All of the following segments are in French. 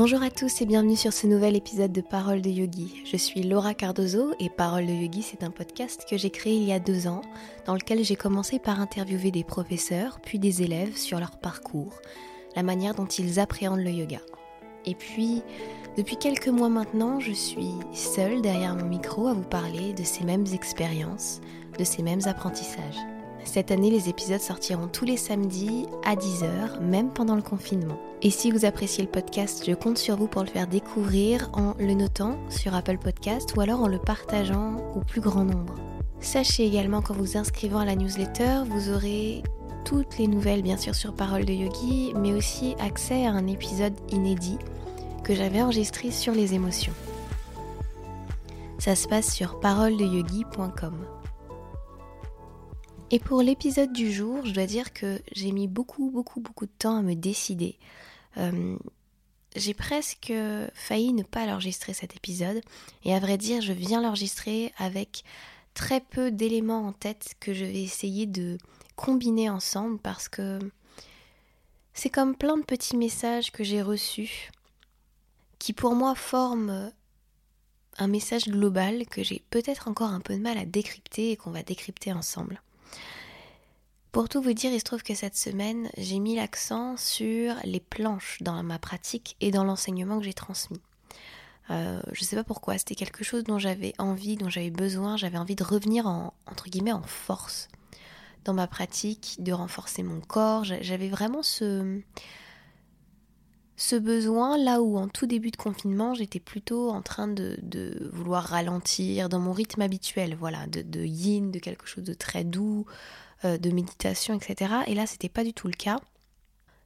Bonjour à tous et bienvenue sur ce nouvel épisode de Parole de Yogi. Je suis Laura Cardozo et Parole de Yogi, c'est un podcast que j'ai créé il y a deux ans, dans lequel j'ai commencé par interviewer des professeurs, puis des élèves sur leur parcours, la manière dont ils appréhendent le yoga. Et puis, depuis quelques mois maintenant, je suis seule derrière mon micro à vous parler de ces mêmes expériences, de ces mêmes apprentissages. Cette année, les épisodes sortiront tous les samedis à 10h, même pendant le confinement. Et si vous appréciez le podcast, je compte sur vous pour le faire découvrir en le notant sur Apple Podcast ou alors en le partageant au plus grand nombre. Sachez également qu'en vous inscrivant à la newsletter, vous aurez toutes les nouvelles bien sûr sur Parole de Yogi, mais aussi accès à un épisode inédit que j'avais enregistré sur les émotions. Ça se passe sur paroledeyogi.com. Et pour l'épisode du jour, je dois dire que j'ai mis beaucoup, beaucoup, beaucoup de temps à me décider. Euh, j'ai presque failli ne pas l'enregistrer cet épisode. Et à vrai dire, je viens l'enregistrer avec très peu d'éléments en tête que je vais essayer de combiner ensemble parce que c'est comme plein de petits messages que j'ai reçus qui pour moi forment un message global que j'ai peut-être encore un peu de mal à décrypter et qu'on va décrypter ensemble. Pour tout vous dire, il se trouve que cette semaine, j'ai mis l'accent sur les planches dans ma pratique et dans l'enseignement que j'ai transmis. Euh, je ne sais pas pourquoi, c'était quelque chose dont j'avais envie, dont j'avais besoin, j'avais envie de revenir en, entre guillemets en force dans ma pratique, de renforcer mon corps. J'avais vraiment ce, besoin là où en tout début de confinement j'étais plutôt en train de, vouloir ralentir dans mon rythme habituel, voilà, de yin, de quelque chose de très doux, euh, de méditation, etc. Et là, c'était pas du tout le cas.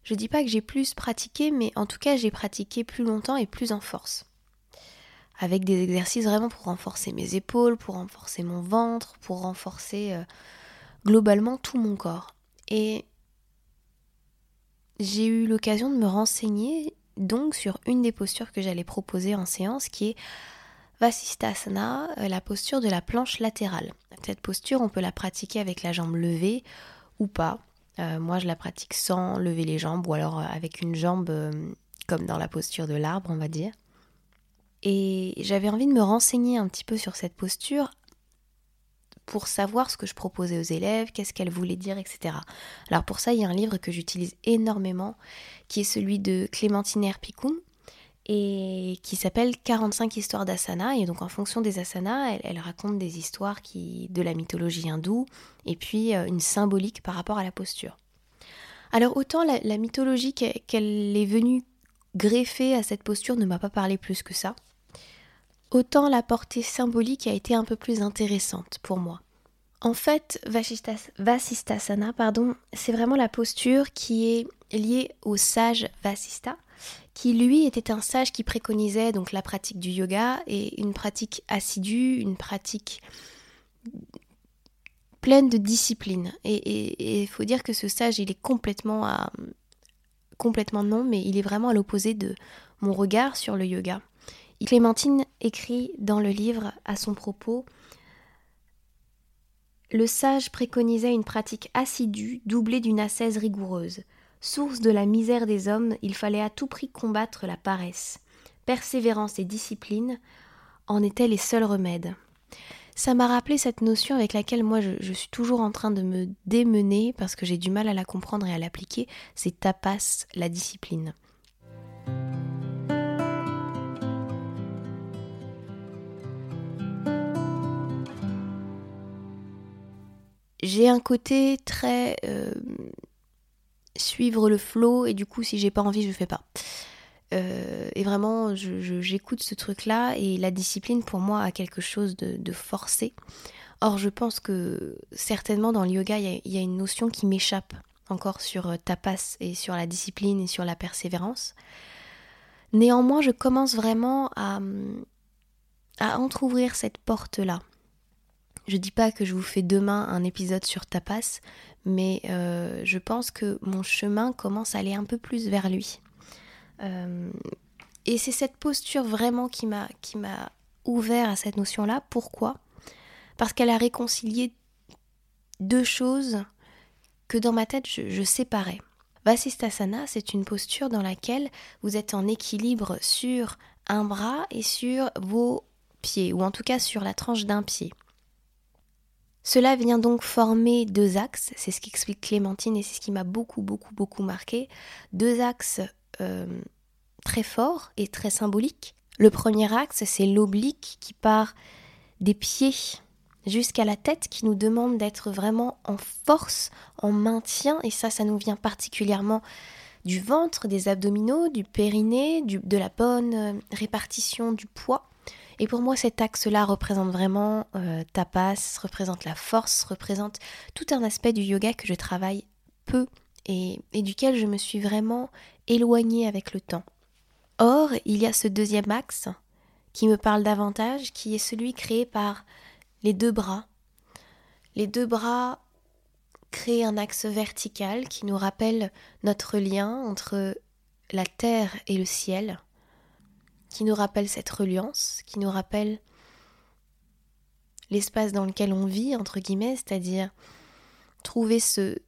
Je dis pas que j'ai plus pratiqué, mais en tout cas, j'ai pratiqué plus longtemps et plus en force. Avec des exercices vraiment pour renforcer mes épaules, pour renforcer mon ventre, pour renforcer euh, globalement tout mon corps. Et j'ai eu l'occasion de me renseigner donc sur une des postures que j'allais proposer en séance qui est Vasisthasana, euh, la posture de la planche latérale. Cette posture, on peut la pratiquer avec la jambe levée ou pas. Euh, moi, je la pratique sans lever les jambes ou alors euh, avec une jambe comme dans la posture de l'arbre, on va dire. Et j'avais envie de me renseigner un petit peu sur cette posture pour savoir ce que je proposais aux élèves, qu'est-ce qu'elle voulait dire, etc. Alors pour ça, il y a un livre que j'utilise énormément, qui est celui de Clémentine Herpicum, et qui s'appelle 45 histoires d'asana. Et donc en fonction des asanas, elle, raconte des histoires qui, de la mythologie hindoue et puis euh, une symbolique par rapport à la posture. Alors autant la, mythologie qu'elle est venue greffer à cette posture ne m'a pas parlé plus que ça, autant la portée symbolique a été un peu plus intéressante pour moi. En fait, Vasistasana, pardon, c'est vraiment la posture qui est liée au sage Vasista, qui lui était un sage qui préconisait donc la pratique du yoga et une pratique assidue, une pratique pleine de discipline. Et il faut dire que ce sage, il est complètement complètement non, mais il est vraiment à l'opposé de mon regard sur le yoga. Clémentine écrit dans le livre à son propos Le sage préconisait une pratique assidue doublée d'une ascèse rigoureuse. Source de la misère des hommes, il fallait à tout prix combattre la paresse. Persévérance et discipline en étaient les seuls remèdes. Ça m'a rappelé cette notion avec laquelle moi je, suis toujours en train de me démener parce que j'ai du mal à la comprendre et à l'appliquer, c'est tapas, la discipline. J'ai un côté très euh, suivre le flow et du coup si j'ai pas envie je fais pas. Euh, et vraiment j'écoute ce truc là et la discipline pour moi a quelque chose de, forcé. Or je pense que certainement dans le yoga il y, a une notion qui m'échappe encore sur euh, tapas et sur la discipline et sur la persévérance. Néanmoins je commence vraiment à, à entr'ouvrir cette porte là. Je dis pas que je vous fais demain un épisode sur tapas, mais euh, je pense que mon chemin commence à aller un peu plus vers lui. Euh, et c'est cette posture vraiment qui m'a qui m'a ouvert à cette notion-là. Pourquoi? Parce qu'elle a réconcilié deux choses que dans ma tête je, séparais. Vasisthasana, c'est une posture dans laquelle vous êtes en équilibre sur un bras et sur vos pieds, ou en tout cas sur la tranche d'un pied. Cela vient donc former deux axes, c'est ce qu'explique Clémentine et c'est ce qui m'a beaucoup, beaucoup, beaucoup marqué. Deux axes euh, très forts et très symboliques. Le premier axe, c'est l'oblique qui part des pieds jusqu'à la tête, qui nous demande d'être vraiment en force, en maintien, et ça, ça nous vient particulièrement du ventre, des abdominaux, du périnée, de la bonne euh, répartition du poids. Et pour moi, cet axe-là représente vraiment euh, tapas, représente la force, représente tout un aspect du yoga que je travaille peu et, et duquel je me suis vraiment éloignée avec le temps. Or, il y a ce deuxième axe qui me parle davantage, qui est celui créé par les deux bras. Les deux bras créent un axe vertical qui nous rappelle notre lien entre la terre et le ciel, qui nous rappelle cette reliance, qui nous rappelle l'espace dans lequel on vit, entre guillemets, c'est-à-dire trouver ce,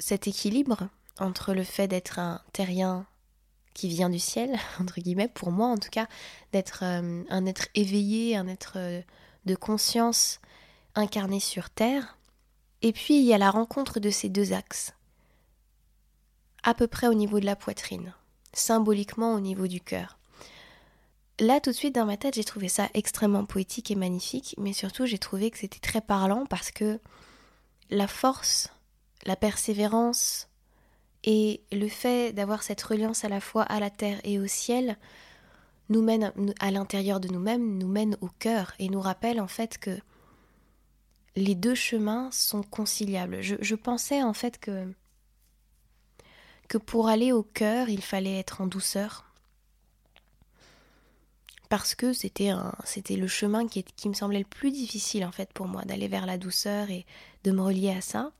cet équilibre entre le fait d'être un terrien qui vient du ciel, entre guillemets, pour moi en tout cas, d'être euh, un être éveillé, un être euh, de conscience incarné sur Terre. Et puis il y a la rencontre de ces deux axes, à peu près au niveau de la poitrine, symboliquement au niveau du cœur. Là, tout de suite, dans ma tête, j'ai trouvé ça extrêmement poétique et magnifique, mais surtout, j'ai trouvé que c'était très parlant parce que la force, la persévérance et le fait d'avoir cette reliance à la fois à la terre et au ciel nous mène à l'intérieur de nous-mêmes, nous mène au cœur et nous rappelle en fait que les deux chemins sont conciliables. Je, pensais en fait que que pour aller au cœur, il fallait être en douceur, parce que c'était le chemin qui, qui me semblait le plus difficile en fait pour moi d'aller vers la douceur et de me relier à ça.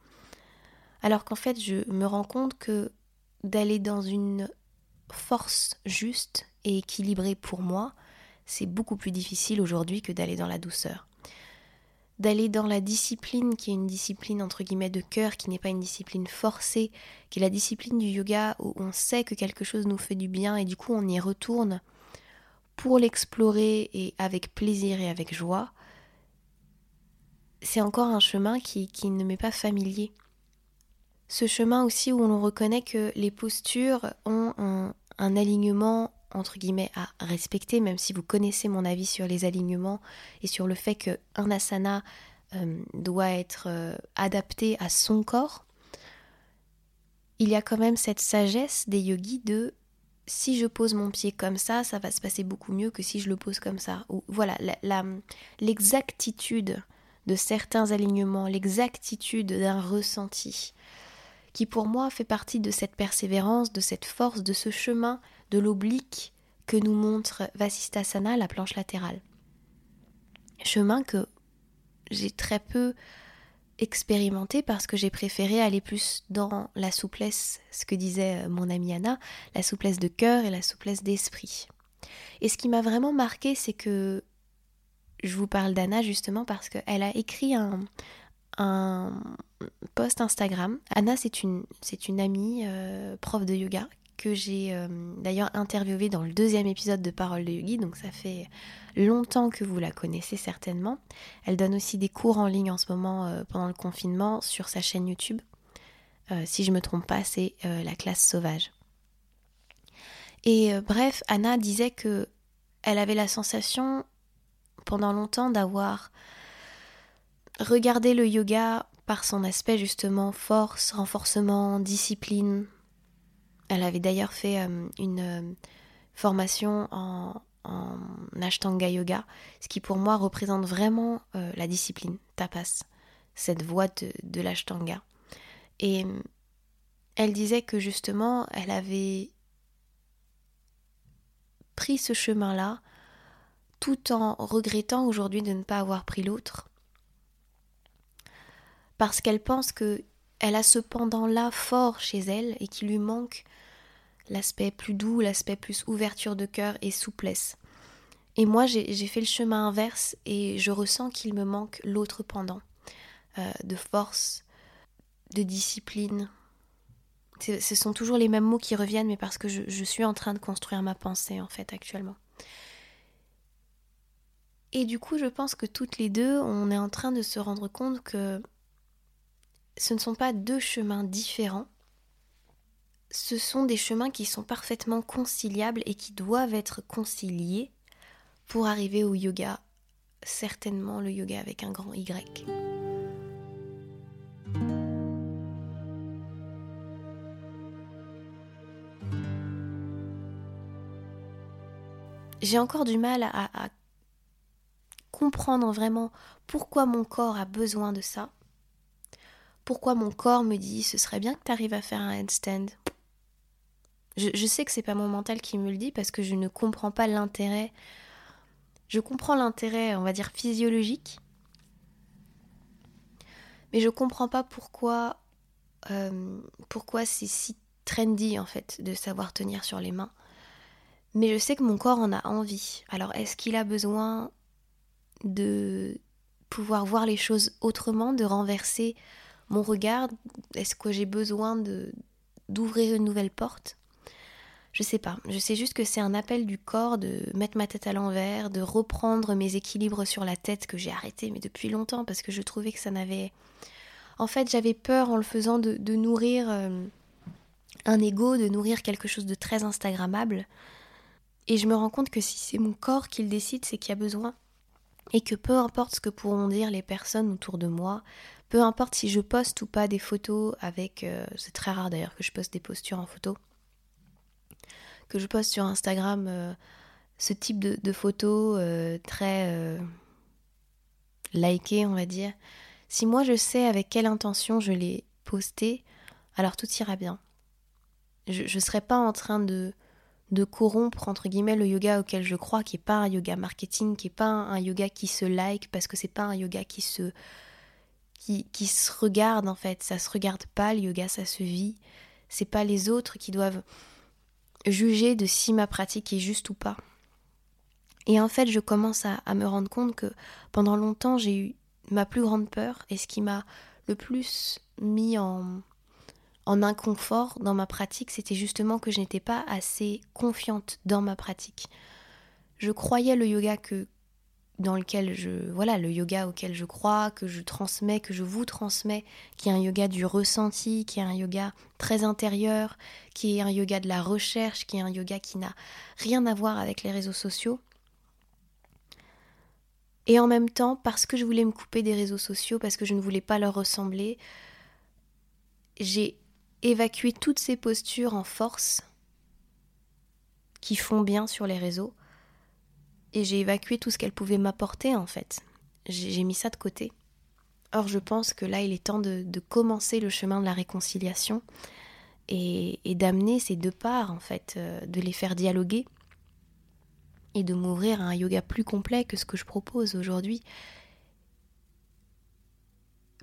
Alors qu'en fait je me rends compte que d'aller dans une force juste et équilibrée pour moi c'est beaucoup plus difficile aujourd'hui que d'aller dans la douceur. D'aller dans la discipline qui est une discipline entre guillemets de cœur, qui n'est pas une discipline forcée, qui est la discipline du yoga où on sait que quelque chose nous fait du bien et du coup on y retourne l'explorer et avec plaisir et avec joie, c'est encore un chemin qui, ne m'est pas familier. Ce chemin aussi où l'on reconnaît que les postures ont un, alignement entre guillemets à respecter, même si vous connaissez mon avis sur les alignements et sur le fait qu'un asana euh, doit être euh, adapté à son corps, il y a quand même cette sagesse des yogis de si je pose mon pied comme ça, ça va se passer beaucoup mieux que si je le pose comme ça. Ou, voilà, l'exactitude de certains alignements, l'exactitude d'un ressenti, qui pour moi fait partie de cette persévérance, de cette force, de ce chemin, de l'oblique que nous montre Vasisthasana, la planche latérale. Chemin que j'ai très peu expérimenté parce que j'ai préféré aller plus dans la souplesse, ce que disait euh, mon amie Anna, la souplesse de cœur et la souplesse d'esprit. Et ce qui m'a vraiment marqué, c'est que je vous parle d'Anna justement parce qu'elle a écrit un, post Instagram. Anna, c'est une, c'est une amie euh, prof de yoga que j'ai euh, d'ailleurs interviewée dans le deuxième épisode de Parole de Yogi, donc ça fait longtemps que vous la connaissez certainement. Elle donne aussi des cours en ligne en ce moment euh, pendant le confinement sur sa chaîne YouTube. Euh, si je ne me trompe pas, c'est la classe sauvage. Et bref, Anna disait que elle avait la sensation pendant longtemps d'avoir regardé le yoga par son aspect justement force, renforcement, discipline, elle avait d'ailleurs fait euh, une euh, formation en, Ashtanga Yoga, ce qui pour moi représente vraiment euh, la discipline, tapas, cette voie de, l'Ashtanga. Et elle disait que justement, elle avait pris ce chemin-là tout en regrettant aujourd'hui de ne pas avoir pris l'autre. Parce qu'elle pense que elle a ce pendant-là fort chez elle et qui lui manque l'aspect plus doux, l'aspect plus ouverture de cœur et souplesse. Et moi, j'ai fait le chemin inverse et je ressens qu'il me manque l'autre pendant, euh, de force, de discipline, ce sont toujours les mêmes mots qui reviennent, mais parce que je, je suis en train de construire ma pensée en fait actuellement. Et du coup, je pense que toutes les deux, on est en train de se rendre compte que ce ne sont pas deux chemins différents, ce sont des chemins qui sont parfaitement conciliables et qui doivent être conciliés pour arriver au yoga, certainement le yoga avec un grand Y. J'ai encore du mal à, comprendre vraiment pourquoi mon corps a besoin de ça. Pourquoi mon corps me dit ce serait bien que tu arrives à faire un handstand. Je, sais que c'est pas mon mental qui me le dit parce que je ne comprends pas l'intérêt. Je comprends l'intérêt, on va dire, physiologique. Mais je comprends pas pourquoi, euh, pourquoi c'est si trendy en fait de savoir tenir sur les mains. Mais je sais que mon corps en a envie. Alors est-ce qu'il a besoin de pouvoir voir les choses autrement, de renverser mon regard? Est-ce que j'ai besoin d'ouvrir une nouvelle porte? Je sais pas, je sais juste que c'est un appel du corps de mettre ma tête à l'envers, de reprendre mes équilibres sur la tête que j'ai arrêté mais depuis longtemps parce que je trouvais que ça n'avait... En fait j'avais peur en le faisant de, nourrir euh, un ego, de nourrir quelque chose de très instagrammable. Et je me rends compte que si c'est mon corps qui le décide, c'est qu'il y a besoin. Et que peu importe ce que pourront dire les personnes autour de moi, peu importe si je poste ou pas des photos avec... Euh, c'est très rare d'ailleurs que je poste des postures en photo que je poste sur Instagram euh, ce type de, photos euh, très euh, likées, on va dire. Si moi je sais avec quelle intention je l'ai posté, alors tout ira bien. Je ne serai pas en train de, de corrompre entre guillemets le yoga auquel je crois, qui n'est pas un yoga marketing, qui n'est pas un, yoga qui se like, parce que c'est pas un yoga qui se qui, qui, se regarde en fait. Ça se regarde pas le yoga, ça se vit. C'est pas les autres qui doivent juger de si ma pratique est juste ou pas. Et en fait, je commence à, me rendre compte que pendant longtemps, j'ai eu ma plus grande peur et ce qui m'a le plus mis en, en inconfort dans ma pratique, c'était justement que je n'étais pas assez confiante dans ma pratique. Je croyais le yoga que dans lequel je voilà le yoga auquel je crois que je transmets que je vous transmets qui est un yoga du ressenti qui est un yoga très intérieur qui est un yoga de la recherche qui est un yoga qui n'a rien à voir avec les réseaux sociaux. Et en même temps parce que je voulais me couper des réseaux sociaux parce que je ne voulais pas leur ressembler j'ai évacué toutes ces postures en force qui font bien sur les réseaux et j'ai évacué tout ce qu'elle pouvait m'apporter en fait. J'ai mis ça de côté. Or, je pense que là, il est temps de, commencer le chemin de la réconciliation et, d'amener ces deux parts, en fait, euh, de les faire dialoguer et de m'ouvrir à un yoga plus complet que ce que je propose aujourd'hui.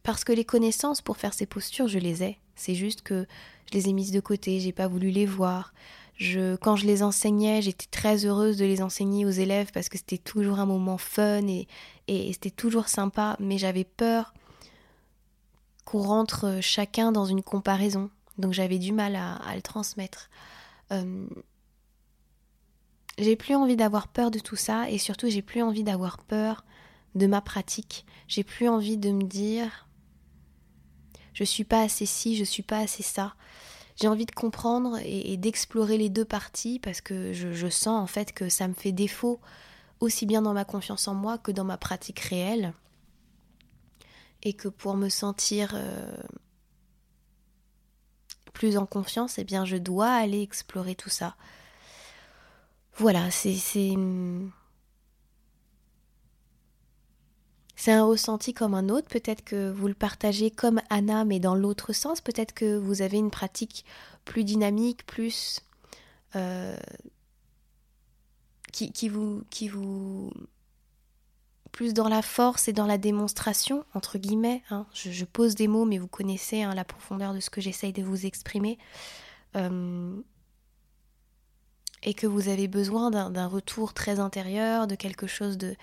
Parce que les connaissances pour faire ces postures, je les ai. C'est juste que je les ai mises de côté, j'ai pas voulu les voir. Quand je les enseignais, j'étais très heureuse de les enseigner aux élèves parce que c'était toujours un moment fun et, c'était toujours sympa, mais j'avais peur qu'on rentre chacun dans une comparaison. Donc j'avais du mal à, le transmettre. Euh, j'ai plus envie d'avoir peur de tout ça et surtout j'ai plus envie d'avoir peur de ma pratique. J'ai plus envie de me dire je suis pas assez ci, je suis pas assez ça j'ai envie de comprendre et, d'explorer les deux parties parce que je, sens en fait que ça me fait défaut aussi bien dans ma confiance en moi que dans ma pratique réelle. Et que pour me sentir euh, plus en confiance, eh bien je dois aller explorer tout ça. Voilà, c'est c'est un ressenti comme un autre. Peut-être que vous le partagez comme Anna, mais dans l'autre sens. Peut-être que vous avez une pratique plus dynamique, plus euh, qui, vous, qui vous plus dans la force et dans la démonstration, entre guillemets. Hein. Je, pose des mots, mais vous connaissez hein, la profondeur de ce que j'essaye de vous exprimer. Euh, et que vous avez besoin d'un retour très intérieur, de quelque chose de,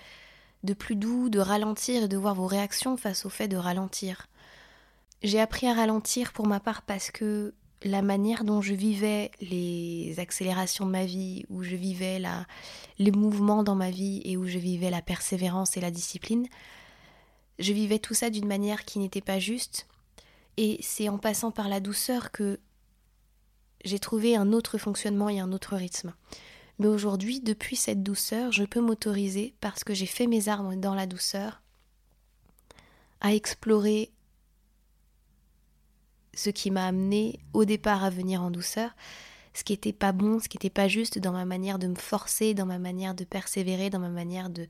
de plus doux, de ralentir et de voir vos réactions face au fait de ralentir. J'ai appris à ralentir pour ma part parce que la manière dont je vivais les accélérations de ma vie, où je vivais les mouvements dans ma vie et où je vivais la persévérance et la discipline, je vivais tout ça d'une manière qui n'était pas juste. Et c'est en passant par la douceur que j'ai trouvé un autre fonctionnement et un autre rythme. Mais aujourd'hui, depuis cette douceur, je peux m'autoriser, parce que j'ai fait mes armes dans la douceur, à explorer ce qui m'a amené au départ à venir en douceur, ce qui n'était pas bon, ce qui n'était pas juste dans ma manière de me forcer, dans ma manière de persévérer, dans ma manière de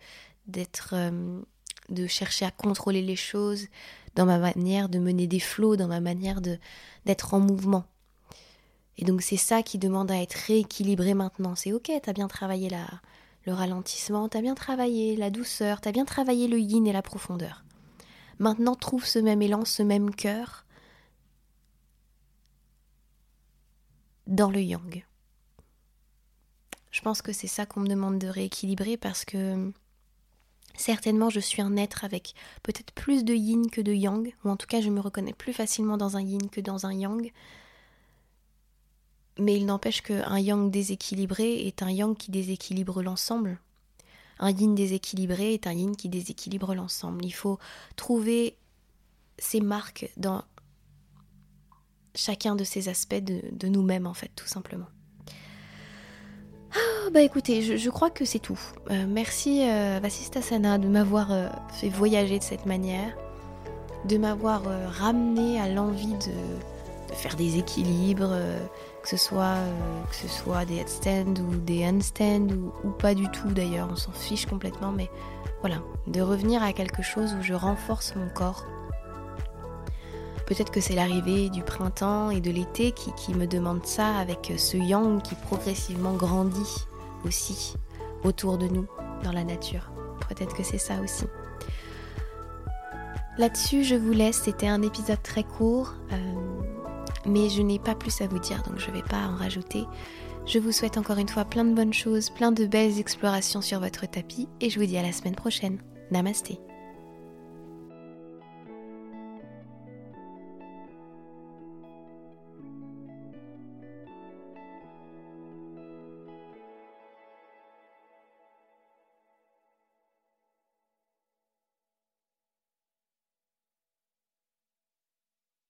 d'être, euh, de chercher à contrôler les choses, dans ma manière de mener des flots, dans ma manière de d'être en mouvement. Et donc c'est ça qui demande à être rééquilibré maintenant. C'est ok, t'as bien travaillé la, le ralentissement, t'as bien travaillé la douceur, t'as bien travaillé le yin et la profondeur. Maintenant trouve ce même élan, ce même cœur dans le yang. Je pense que c'est ça qu'on me demande de rééquilibrer parce que certainement je suis un être avec peut-être plus de yin que de yang, ou en tout cas je me reconnais plus facilement dans un yin que dans un yang. Mais il n'empêche qu'un yang déséquilibré est un yang qui déséquilibre l'ensemble. Un yin déséquilibré est un yin qui déséquilibre l'ensemble. Il faut trouver ces marques dans chacun de ces aspects de, nous-mêmes, en fait, tout simplement. Ah, bah écoutez, je, crois que c'est tout. Euh, merci euh, de m'avoir euh, fait voyager de cette manière, de m'avoir euh, ramené à l'envie de, faire des équilibres, que ce soit que ce soit des headstands ou des handstands ou, ou pas du tout d'ailleurs, on s'en fiche complètement, mais voilà, de revenir à quelque chose où je renforce mon corps Peut-être que c'est l'arrivée du printemps et de l'été qui, me demande ça avec ce yang qui progressivement grandit aussi autour de nous dans la nature. Peut-être que c'est ça aussi. Là-dessus, je vous laisse. C'était un épisode très court, euh, mais je n'ai pas plus à vous dire, donc je ne vais pas en rajouter. Je vous souhaite encore une fois plein de bonnes choses, plein de belles explorations sur votre tapis, et je vous dis à la semaine prochaine. Namasté.